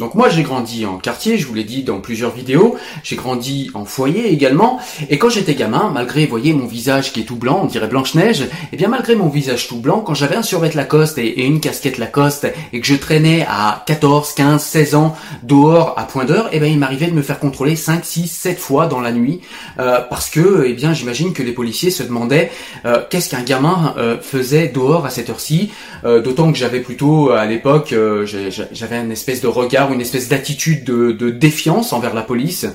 Donc moi j'ai grandi en quartier, je vous l'ai dit dans plusieurs vidéos, j'ai grandi en foyer également, et quand j'étais gamin, malgré, vous voyez, mon visage qui est tout blanc, on dirait Blanche-Neige, et bien malgré mon visage tout blanc, quand j'avais un survêt Lacoste et, une casquette Lacoste, et que je traînais à 14, 15, 16 ans dehors à point d'heure, et bien il m'arrivait de me faire contrôler 5, 6, 7 fois dans la nuit, euh, parce que, eh bien j'imagine que les policiers se demandaient euh, qu'est-ce qu'un gamin euh, faisait dehors à cette heure-ci, euh, d'autant que j'avais plutôt à l'époque, euh, j'avais une espèce de regard, une espèce d'attitude de, de défiance envers la police,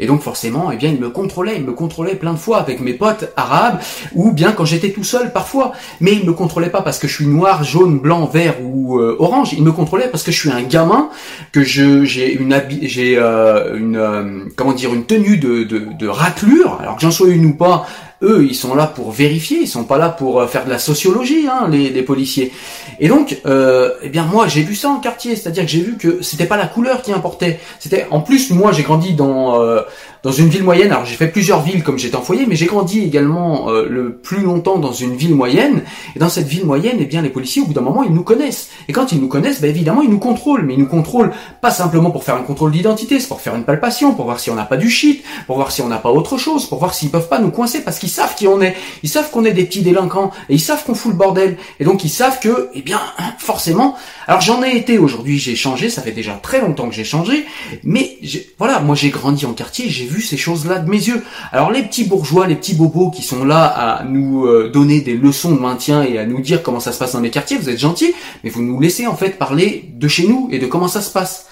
et donc forcément, eh bien, il me contrôlait, il me contrôlait plein de fois avec mes potes arabes, ou bien quand j'étais tout seul parfois. Mais il me contrôlait pas parce que je suis noir, jaune, blanc, vert ou euh, orange. Il me contrôlait parce que je suis un gamin, que je j'ai une j'ai euh, une euh, comment dire une tenue de, de, de raclure. Alors que j'en sois une ou pas, eux, ils sont là pour vérifier, ils sont pas là pour euh, faire de la sociologie, hein, les, les policiers. Et donc, euh, eh bien moi, j'ai vu ça en quartier, c'est-à-dire que j'ai vu que c'était pas la couleur qui importait. C'était, en plus, moi, j'ai grandi dans euh, dans une ville moyenne. Alors j'ai fait plusieurs villes comme j'étais en foyer, mais j'ai grandi également euh, le plus longtemps dans une ville moyenne. Et dans cette ville moyenne, eh bien les policiers, au bout d'un moment, ils nous connaissent. Et quand ils nous connaissent, ben, évidemment, ils nous contrôlent. Mais ils nous contrôlent pas simplement pour faire un contrôle d'identité, c'est pour faire une palpation, pour voir si on n'a pas du shit, pour voir si on n'a pas autre chose, pour voir s'ils peuvent pas nous coincer, parce qu'ils savent qui on est. Ils savent qu'on est des petits délinquants et ils savent qu'on fout le bordel. Et donc ils savent que, eh bien, forcément. Alors j'en ai été aujourd'hui, j'ai changé. Ça fait déjà très longtemps que j'ai changé, mais voilà, moi j'ai grandi en quartier, j'ai vu ces choses-là de mes yeux. Alors les petits bourgeois, les petits bobos qui sont là à nous euh, donner des leçons de maintien et à nous dire comment ça se passe dans les quartiers, vous êtes gentils, mais vous nous laissez en fait parler de chez nous et de comment ça se passe.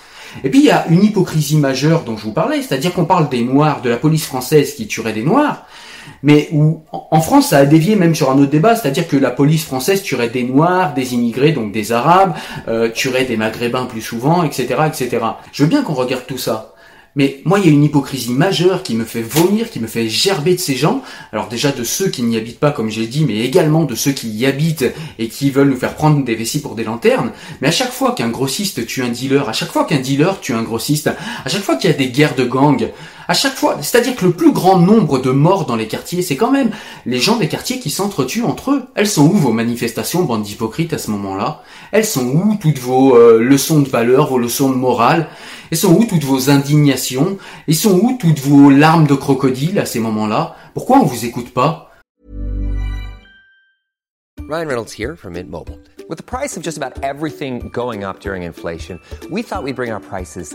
Et puis il y a une hypocrisie majeure dont je vous parlais, c'est-à-dire qu'on parle des Noirs, de la police française qui tuerait des Noirs, mais où en France ça a dévié même sur un autre débat, c'est-à-dire que la police française tuerait des Noirs, des immigrés, donc des Arabes, euh, tuerait des Maghrébins plus souvent, etc., etc. Je veux bien qu'on regarde tout ça. Mais moi, il y a une hypocrisie majeure qui me fait vomir, qui me fait gerber de ces gens. Alors déjà de ceux qui n'y habitent pas, comme j'ai dit, mais également de ceux qui y habitent et qui veulent nous faire prendre des vessies pour des lanternes. Mais à chaque fois qu'un grossiste tue un dealer, à chaque fois qu'un dealer tue un grossiste, à chaque fois qu'il y a des guerres de gangs, à chaque fois, c'est-à-dire que le plus grand nombre de morts dans les quartiers, c'est quand même les gens des quartiers qui s'entretuent entre eux. Elles sont où vos manifestations, bande d'hypocrites, à ce moment-là? Elles sont où toutes vos euh, leçons de valeur, vos leçons de morale? Elles sont où toutes vos indignations? Elles sont où toutes vos larmes de crocodile à ces moments-là? Pourquoi on vous écoute pas? Ryan Reynolds here from Mint Mobile. With the price of just about everything going up during inflation, we thought we'd bring our prices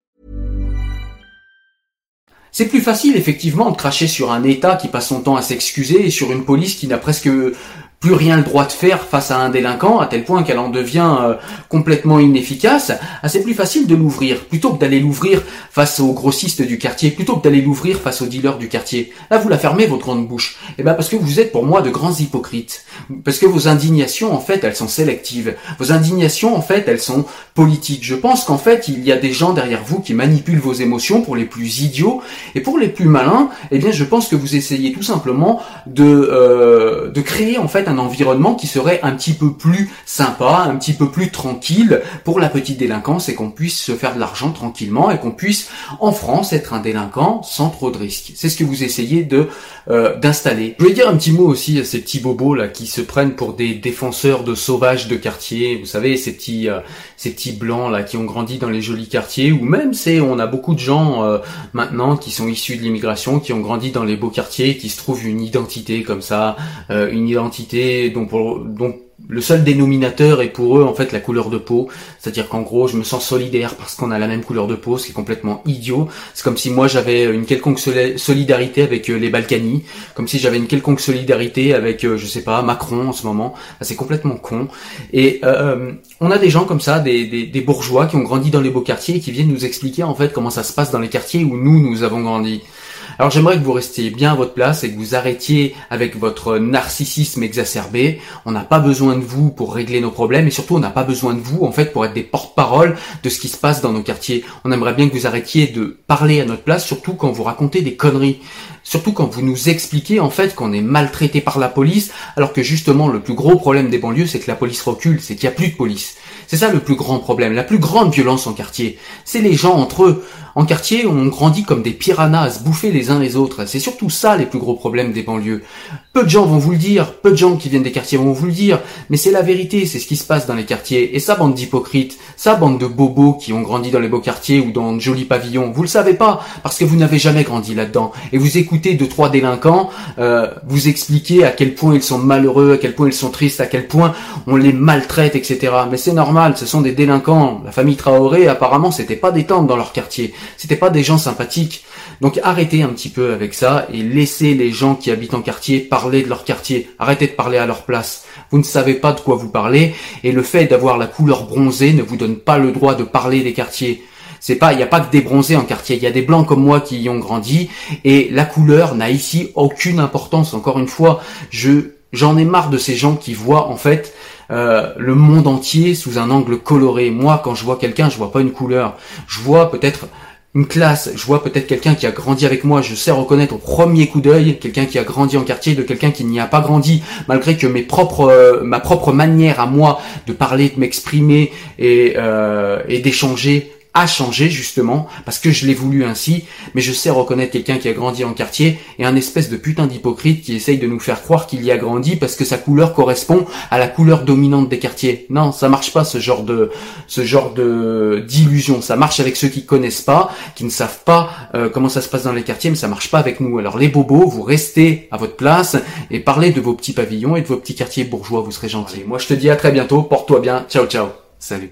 C'est plus facile effectivement de cracher sur un État qui passe son temps à s'excuser et sur une police qui n'a presque plus rien le droit de faire face à un délinquant, à tel point qu'elle en devient euh, complètement inefficace, ah, c'est plus facile de l'ouvrir, plutôt que d'aller l'ouvrir face aux grossistes du quartier, plutôt que d'aller l'ouvrir face aux dealers du quartier. Là, vous la fermez, votre grande bouche. Eh ben, parce que vous êtes pour moi de grands hypocrites. Parce que vos indignations, en fait, elles sont sélectives. Vos indignations, en fait, elles sont politiques. Je pense qu'en fait, il y a des gens derrière vous qui manipulent vos émotions pour les plus idiots et pour les plus malins, eh bien, je pense que vous essayez tout simplement de, euh, de créer, en fait, un environnement qui serait un petit peu plus sympa, un petit peu plus tranquille pour la petite délinquance et qu'on puisse se faire de l'argent tranquillement et qu'on puisse en France être un délinquant sans trop de risques. C'est ce que vous essayez de euh, d'installer. Je vais dire un petit mot aussi à ces petits bobos là qui se prennent pour des défenseurs de sauvages de quartier. Vous savez ces petits euh, ces petits blancs là qui ont grandi dans les jolis quartiers ou même c'est on a beaucoup de gens euh, maintenant qui sont issus de l'immigration qui ont grandi dans les beaux quartiers qui se trouvent une identité comme ça, une identité dont, pour, le seul dénominateur est pour eux en fait la couleur de peau. C'est-à-dire qu'en gros, je me sens solidaire parce qu'on a la même couleur de peau, ce qui est complètement idiot. C'est comme si moi j'avais une quelconque solidarité avec euh, les Balkany, comme si j'avais une quelconque solidarité avec, euh, je sais pas, Macron en ce moment. C'est complètement con. Et euh, on a des gens comme ça, des, des bourgeois qui ont grandi dans les beaux quartiers et qui viennent nous expliquer en fait comment ça se passe dans les quartiers où nous, nous avons grandi. Alors j'aimerais que vous restiez bien à votre place et que vous arrêtiez avec votre narcissisme exacerbé. On n'a pas besoin de vous pour régler nos problèmes et surtout on n'a pas besoin de vous en fait pour être des porte-parole de ce qui se passe dans nos quartiers. On aimerait bien que vous arrêtiez de parler à notre place, surtout quand vous racontez des conneries. Surtout quand vous nous expliquez en fait qu'on est maltraité par la police, alors que justement le plus gros problème des banlieues c'est que la police recule, c'est qu'il n'y a plus de police. C'est ça le plus grand problème, la plus grande violence en quartier. C'est les gens entre eux. En quartier, on grandit comme des piranhas à se bouffer les uns les autres. C'est surtout ça les plus gros problèmes des banlieues. Peu de gens vont vous le dire, peu de gens qui viennent des quartiers vont vous le dire, mais c'est la vérité, c'est ce qui se passe dans les quartiers. Et ça, bande d'hypocrites, ça, bande de bobos qui ont grandi dans les beaux quartiers ou dans de jolis pavillons, vous le savez pas, parce que vous n'avez jamais grandi là-dedans. Et vous écoutez deux, trois délinquants, euh, vous expliquer à quel point ils sont malheureux, à quel point ils sont tristes, à quel point on les maltraite, etc. Mais c'est normal, ce sont des délinquants. La famille Traoré, apparemment, c'était pas des tentes dans leur quartier. C'était pas des gens sympathiques. Donc arrêtez un petit peu avec ça et laissez les gens qui habitent en quartier parler de leur quartier. Arrêtez de parler à leur place. Vous ne savez pas de quoi vous parlez et le fait d'avoir la couleur bronzée ne vous donne pas le droit de parler des quartiers. C'est pas, il n'y a pas que des bronzés en quartier. Il y a des blancs comme moi qui y ont grandi et la couleur n'a ici aucune importance. Encore une fois, je j'en ai marre de ces gens qui voient en fait euh, le monde entier sous un angle coloré. Moi, quand je vois quelqu'un, je vois pas une couleur. Je vois peut-être une classe, je vois peut-être quelqu'un qui a grandi avec moi, je sais reconnaître au premier coup d'œil quelqu'un qui a grandi en quartier de quelqu'un qui n'y a pas grandi, malgré que mes propres, euh, ma propre manière à moi de parler, de m'exprimer et, euh, et d'échanger a changé justement parce que je l'ai voulu ainsi, mais je sais reconnaître quelqu'un qui a grandi en quartier et un espèce de putain d'hypocrite qui essaye de nous faire croire qu'il y a grandi parce que sa couleur correspond à la couleur dominante des quartiers. Non, ça marche pas ce genre de ce genre de d'illusion. Ça marche avec ceux qui connaissent pas, qui ne savent pas euh, comment ça se passe dans les quartiers, mais ça marche pas avec nous. Alors les bobos, vous restez à votre place et parlez de vos petits pavillons et de vos petits quartiers bourgeois, vous serez gentils. Moi je te dis à très bientôt, porte-toi bien, ciao ciao. Salut.